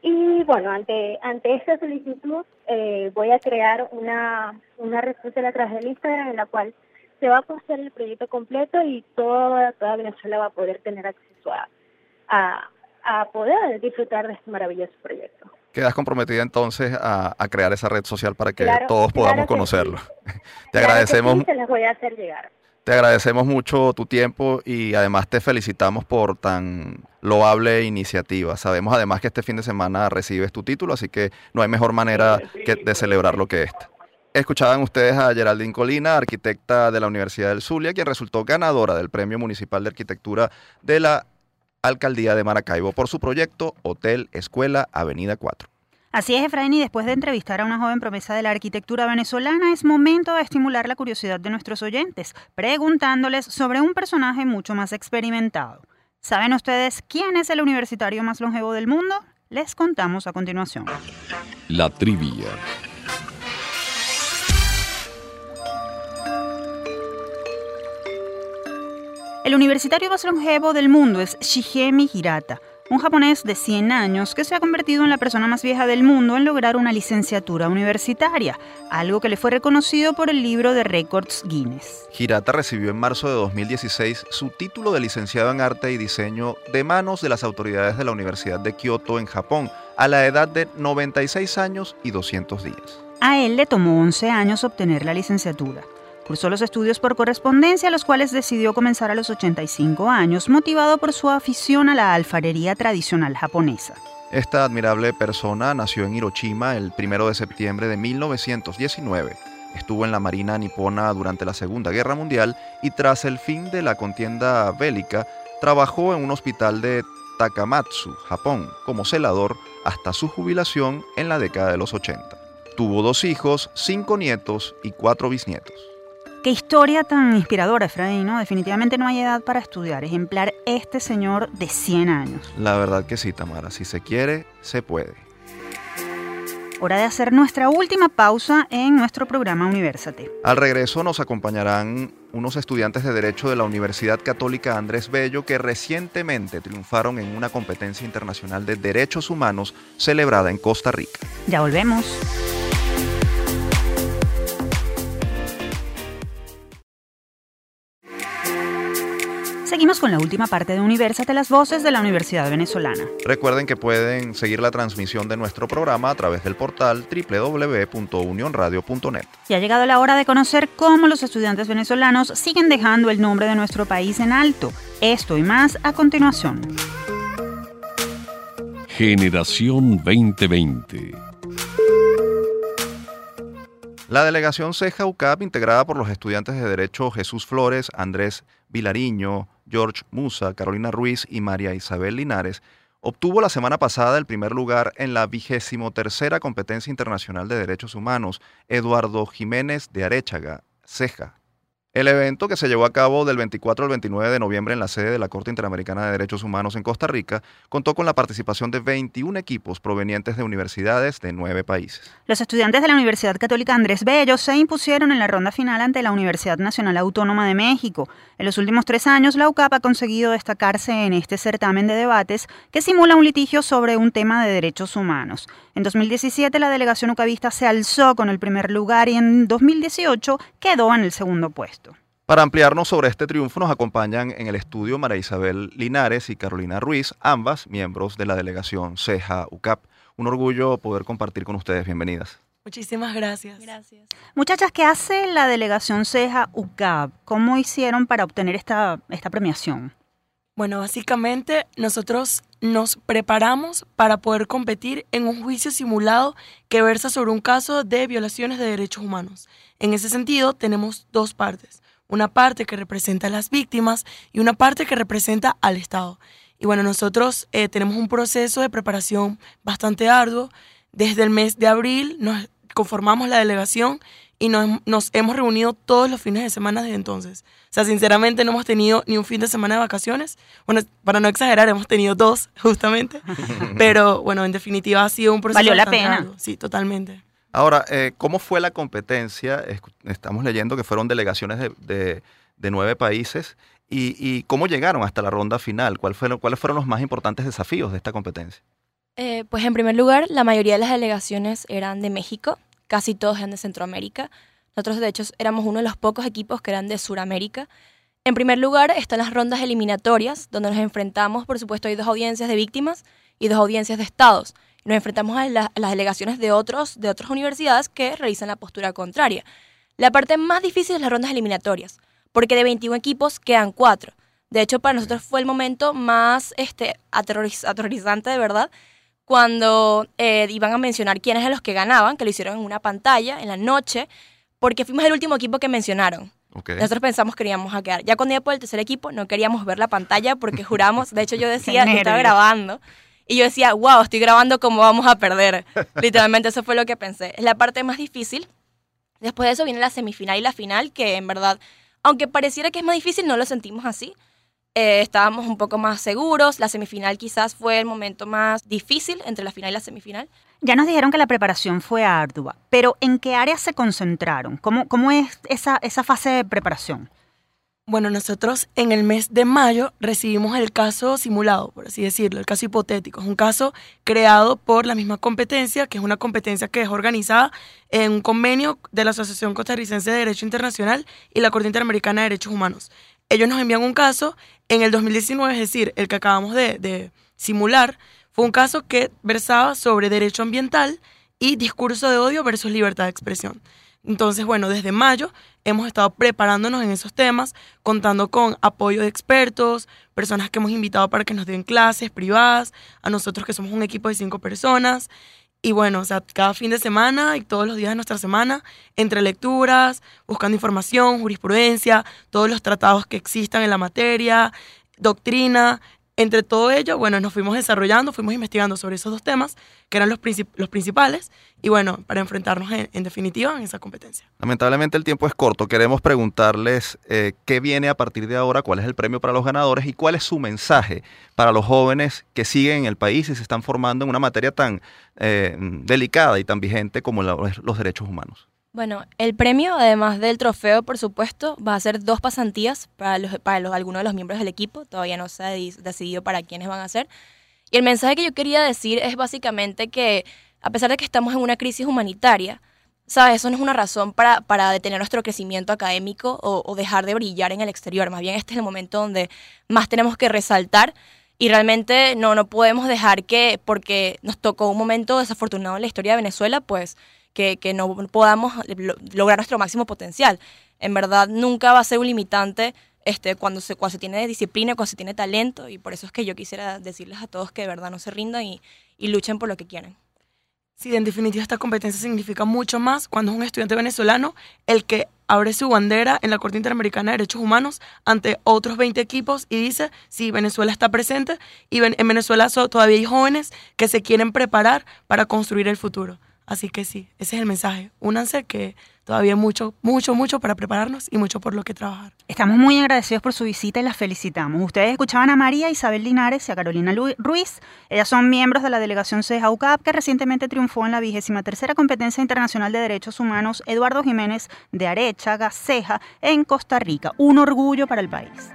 y bueno, ante, ante esta solicitud eh, voy a crear una, una social a través del Instagram en la cual se va a postear el proyecto completo y toda, toda Venezuela va a poder tener acceso a, a, poder disfrutar de este maravilloso proyecto. Quedas comprometida entonces a, a crear esa red social para que todos podamos conocerlo. Te agradecemos. se las voy a hacer llegar. Te agradecemos mucho tu tiempo y además te felicitamos por tan loable iniciativa. Sabemos además que este fin de semana recibes tu título, así que no hay mejor manera que de celebrarlo que esta. Escuchaban ustedes a Geraldine Colina, arquitecta de la Universidad del Zulia, quien resultó ganadora del Premio Municipal de Arquitectura de la Alcaldía de Maracaibo por su proyecto Hotel Escuela Avenida 4. Así es, Efraín, y después de entrevistar a una joven promesa de la arquitectura venezolana, es momento de estimular la curiosidad de nuestros oyentes, preguntándoles sobre un personaje mucho más experimentado. ¿Saben ustedes quién es el universitario más longevo del mundo? Les contamos a continuación. La trivia. El universitario más longevo del mundo es Shigemi Hirata un japonés de 100 años que se ha convertido en la persona más vieja del mundo en lograr una licenciatura universitaria, algo que le fue reconocido por el libro de récords Guinness. Hirata recibió en marzo de 2016 su título de licenciado en arte y diseño de manos de las autoridades de la Universidad de Kioto en Japón, a la edad de 96 años y 200 días. A él le tomó 11 años obtener la licenciatura. Cursó los estudios por correspondencia, los cuales decidió comenzar a los 85 años, motivado por su afición a la alfarería tradicional japonesa. Esta admirable persona nació en Hiroshima el 1 de septiembre de 1919. Estuvo en la Marina nipona durante la Segunda Guerra Mundial y tras el fin de la contienda bélica, trabajó en un hospital de Takamatsu, Japón, como celador hasta su jubilación en la década de los 80. Tuvo dos hijos, cinco nietos y cuatro bisnietos. Qué historia tan inspiradora, Efraín, ¿no? Definitivamente no hay edad para estudiar, ejemplar este señor de 100 años. La verdad que sí, Tamara, si se quiere, se puede. Hora de hacer nuestra última pausa en nuestro programa Universate. Al regreso nos acompañarán unos estudiantes de Derecho de la Universidad Católica Andrés Bello que recientemente triunfaron en una competencia internacional de derechos humanos celebrada en Costa Rica. Ya volvemos. Seguimos con la última parte de Universate, las voces de la Universidad Venezolana. Recuerden que pueden seguir la transmisión de nuestro programa a través del portal www.unionradio.net. Y ha llegado la hora de conocer cómo los estudiantes venezolanos siguen dejando el nombre de nuestro país en alto. Esto y más a continuación. Generación 2020. La delegación CEJA UCAP, integrada por los estudiantes de Derecho Jesús Flores, Andrés Vilariño, George Musa, Carolina Ruiz y María Isabel Linares, obtuvo la semana pasada el primer lugar en la vigésimo tercera competencia internacional de derechos humanos Eduardo Jiménez de Arechaga, CEJA, el evento, que se llevó a cabo del 24 al 29 de noviembre en la sede de la Corte Interamericana de Derechos Humanos en Costa Rica, contó con la participación de 21 equipos provenientes de universidades de nueve países. Los estudiantes de la Universidad Católica Andrés Bello se impusieron en la ronda final ante la Universidad Nacional Autónoma de México. En los últimos tres años, la UCAP ha conseguido destacarse en este certamen de debates que simula un litigio sobre un tema de derechos humanos. En 2017, la delegación ucavista se alzó con el primer lugar y en 2018 quedó en el segundo puesto. Para ampliarnos sobre este triunfo nos acompañan en el estudio María Isabel Linares y Carolina Ruiz, ambas miembros de la delegación CEJA UCAP. Un orgullo poder compartir con ustedes. Bienvenidas. Muchísimas gracias. Gracias. Muchachas, ¿qué hace la delegación CEJA UCAP? ¿Cómo hicieron para obtener esta, esta premiación? Bueno, básicamente nosotros nos preparamos para poder competir en un juicio simulado que versa sobre un caso de violaciones de derechos humanos. En ese sentido, tenemos dos partes una parte que representa a las víctimas y una parte que representa al Estado. Y bueno, nosotros eh, tenemos un proceso de preparación bastante arduo. Desde el mes de abril nos conformamos la delegación y nos, nos, hemos reunido todos los fines de semana desde entonces. O sea, sinceramente no hemos tenido ni un fin de semana de vacaciones. Bueno, para no exagerar, hemos tenido dos, justamente. Pero bueno, en definitiva ha sido un proceso. Valió la pena. Sí, totalmente. Ahora, eh, ¿cómo fue la competencia? Estamos leyendo que fueron delegaciones de, nueve países. Y, cómo llegaron hasta la ronda final? ¿Cuáles fueron los más importantes desafíos de esta competencia? Eh, pues en primer lugar, la mayoría de las delegaciones eran de México, casi todos eran de Centroamérica. Nosotros, de hecho, éramos uno de los pocos equipos que eran de Sudamérica. En primer lugar, están las rondas eliminatorias, donde nos enfrentamos, por supuesto, hay dos audiencias de víctimas y dos audiencias de estados nos enfrentamos a, las delegaciones de, otros, de otras universidades que realizan la postura contraria. La parte más difícil es las rondas eliminatorias, porque de 21 equipos quedan 4. De hecho, para nosotros fue el momento más este, aterrorizante de verdad, cuando eh, iban a mencionar quiénes eran los que ganaban, que lo hicieron en una pantalla, en la noche, porque fuimos el último equipo que mencionaron. Nosotros pensamos que íbamos a quedar. Ya cuando iba por el tercer equipo, no queríamos ver la pantalla porque juramos, de hecho yo decía que estaba grabando. Y yo decía, wow, estoy grabando como vamos a perder. Literalmente eso fue lo que pensé. Es la parte más difícil. Después de eso viene la semifinal y la final, que en verdad, aunque pareciera que es más difícil, no lo sentimos así. Eh, estábamos un poco más seguros. La semifinal quizás fue el momento más difícil entre la final y la semifinal. Ya nos dijeron que la preparación fue ardua, pero ¿en qué áreas se concentraron? ¿Cómo, cómo es esa, esa fase de preparación? Bueno, nosotros en el mes de mayo recibimos el caso simulado, por así decirlo, el caso hipotético. Es un caso creado por la misma competencia, que es una competencia que es organizada en un convenio de la Asociación Costarricense de Derecho Internacional y la Corte Interamericana de Derechos Humanos. Ellos nos envían un caso en el 2019, es decir, el que acabamos de, de simular, fue un caso que versaba sobre derecho ambiental y discurso de odio versus libertad de expresión. Entonces, bueno, desde mayo hemos estado preparándonos en esos temas, contando con apoyo de expertos, personas que hemos invitado para que nos den clases privadas, a nosotros que somos un equipo de cinco personas. Y bueno, o sea, cada fin de semana y todos los días de nuestra semana, entre lecturas, buscando información, jurisprudencia, todos los tratados que existan en la materia, doctrina, entre todo ello, bueno, nos fuimos desarrollando, fuimos investigando sobre esos dos temas, que eran los, los principales, y bueno, para enfrentarnos en, definitiva en esa competencia. Lamentablemente el tiempo es corto. Queremos preguntarles eh, qué viene a partir de ahora, cuál es el premio para los ganadores y cuál es su mensaje para los jóvenes que siguen en el país y se están formando en una materia tan eh, delicada y tan vigente como los derechos humanos. Bueno, el premio, además del trofeo, por supuesto, va a ser dos pasantías para, algunos de los miembros del equipo. Todavía no se ha decidido para quiénes van a ser. Y el mensaje que yo quería decir es básicamente que, a pesar de que estamos en una crisis humanitaria, ¿sabes? Eso no es una razón para, para detener nuestro crecimiento académico o, o, dejar de brillar en el exterior. Más bien este es el momento donde más tenemos que resaltar y realmente no, no podemos dejar que, porque nos tocó un momento desafortunado en la historia de Venezuela, pues que, que no podamos lograr nuestro máximo potencial. En verdad nunca va a ser un limitante este, cuando, se, cuando se tiene disciplina, cuando se tiene talento y por eso es que yo quisiera decirles a todos que de verdad no se rindan y, y luchen por lo que quieren. Sí, en definitiva esta competencia significa mucho más cuando es un estudiante venezolano el que abre su bandera en la Corte Interamericana de Derechos Humanos ante otros 20 equipos y dice, sí, Venezuela está presente y en Venezuela todavía hay jóvenes que se quieren preparar para construir el futuro. Así que sí, ese es el mensaje. Únanse que todavía mucho, mucho, mucho para prepararnos y mucho por lo que trabajar. Estamos muy agradecidos por su visita y las felicitamos. Ustedes escuchaban a María Isabel Linares y a Carolina Ruiz. Ellas son miembros de la delegación CEJA UCAP que recientemente triunfó en la vigésima tercera competencia internacional de derechos humanos Eduardo Jiménez de Arecha, Ceja, en Costa Rica. Un orgullo para el país.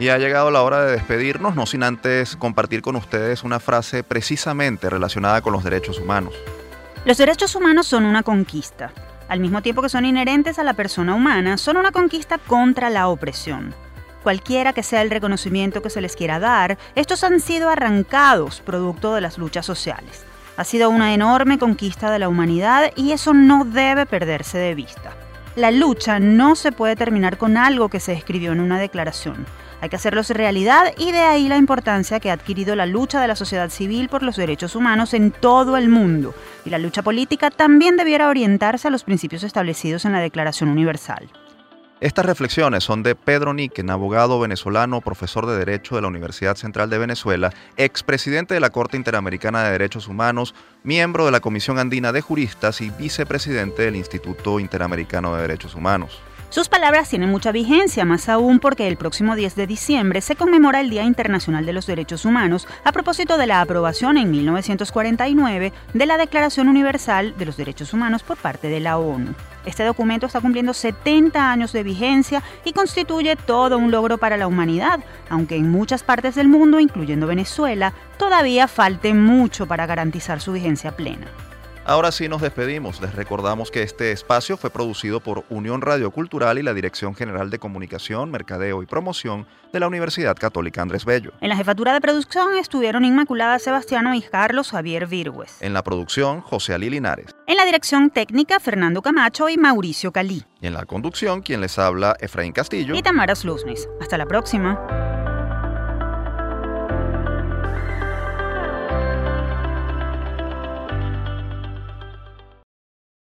Y ha llegado la hora de despedirnos, no sin antes compartir con ustedes una frase precisamente relacionada con los derechos humanos. Los derechos humanos son una conquista. Al mismo tiempo que son inherentes a la persona humana, son una conquista contra la opresión. Cualquiera que sea el reconocimiento que se les quiera dar, estos han sido arrancados producto de las luchas sociales. Ha sido una enorme conquista de la humanidad y eso no debe perderse de vista. La lucha no se puede terminar con algo que se escribió en una declaración. Hay que hacerlos realidad y de ahí la importancia que ha adquirido la lucha de la sociedad civil por los derechos humanos en todo el mundo. Y la lucha política también debiera orientarse a los principios establecidos en la Declaración Universal. Estas reflexiones son de Pedro Niquen, abogado venezolano, profesor de Derecho de la Universidad Central de Venezuela, expresidente de la Corte Interamericana de Derechos Humanos, miembro de la Comisión Andina de Juristas y vicepresidente del Instituto Interamericano de Derechos Humanos. Sus palabras tienen mucha vigencia, más aún porque el próximo 10 de diciembre se conmemora el Día Internacional de los Derechos Humanos a propósito de la aprobación en 1949 de la Declaración Universal de los Derechos Humanos por parte de la ONU. Este documento está cumpliendo 70 años de vigencia y constituye todo un logro para la humanidad, aunque en muchas partes del mundo, incluyendo Venezuela, todavía falte mucho para garantizar su vigencia plena. Ahora sí nos despedimos. Les recordamos que este espacio fue producido por Unión Radio Cultural y la Dirección General de Comunicación, Mercadeo y Promoción de la Universidad Católica Andrés Bello. En la jefatura de producción estuvieron Inmaculada Sebastiano y Carlos Javier Virgües. En la producción, José Ali Linares. En la dirección técnica, Fernando Camacho y Mauricio Calí. Y en la conducción, quien les habla, Efraín Castillo. Y Tamara Slusnis. Hasta la próxima.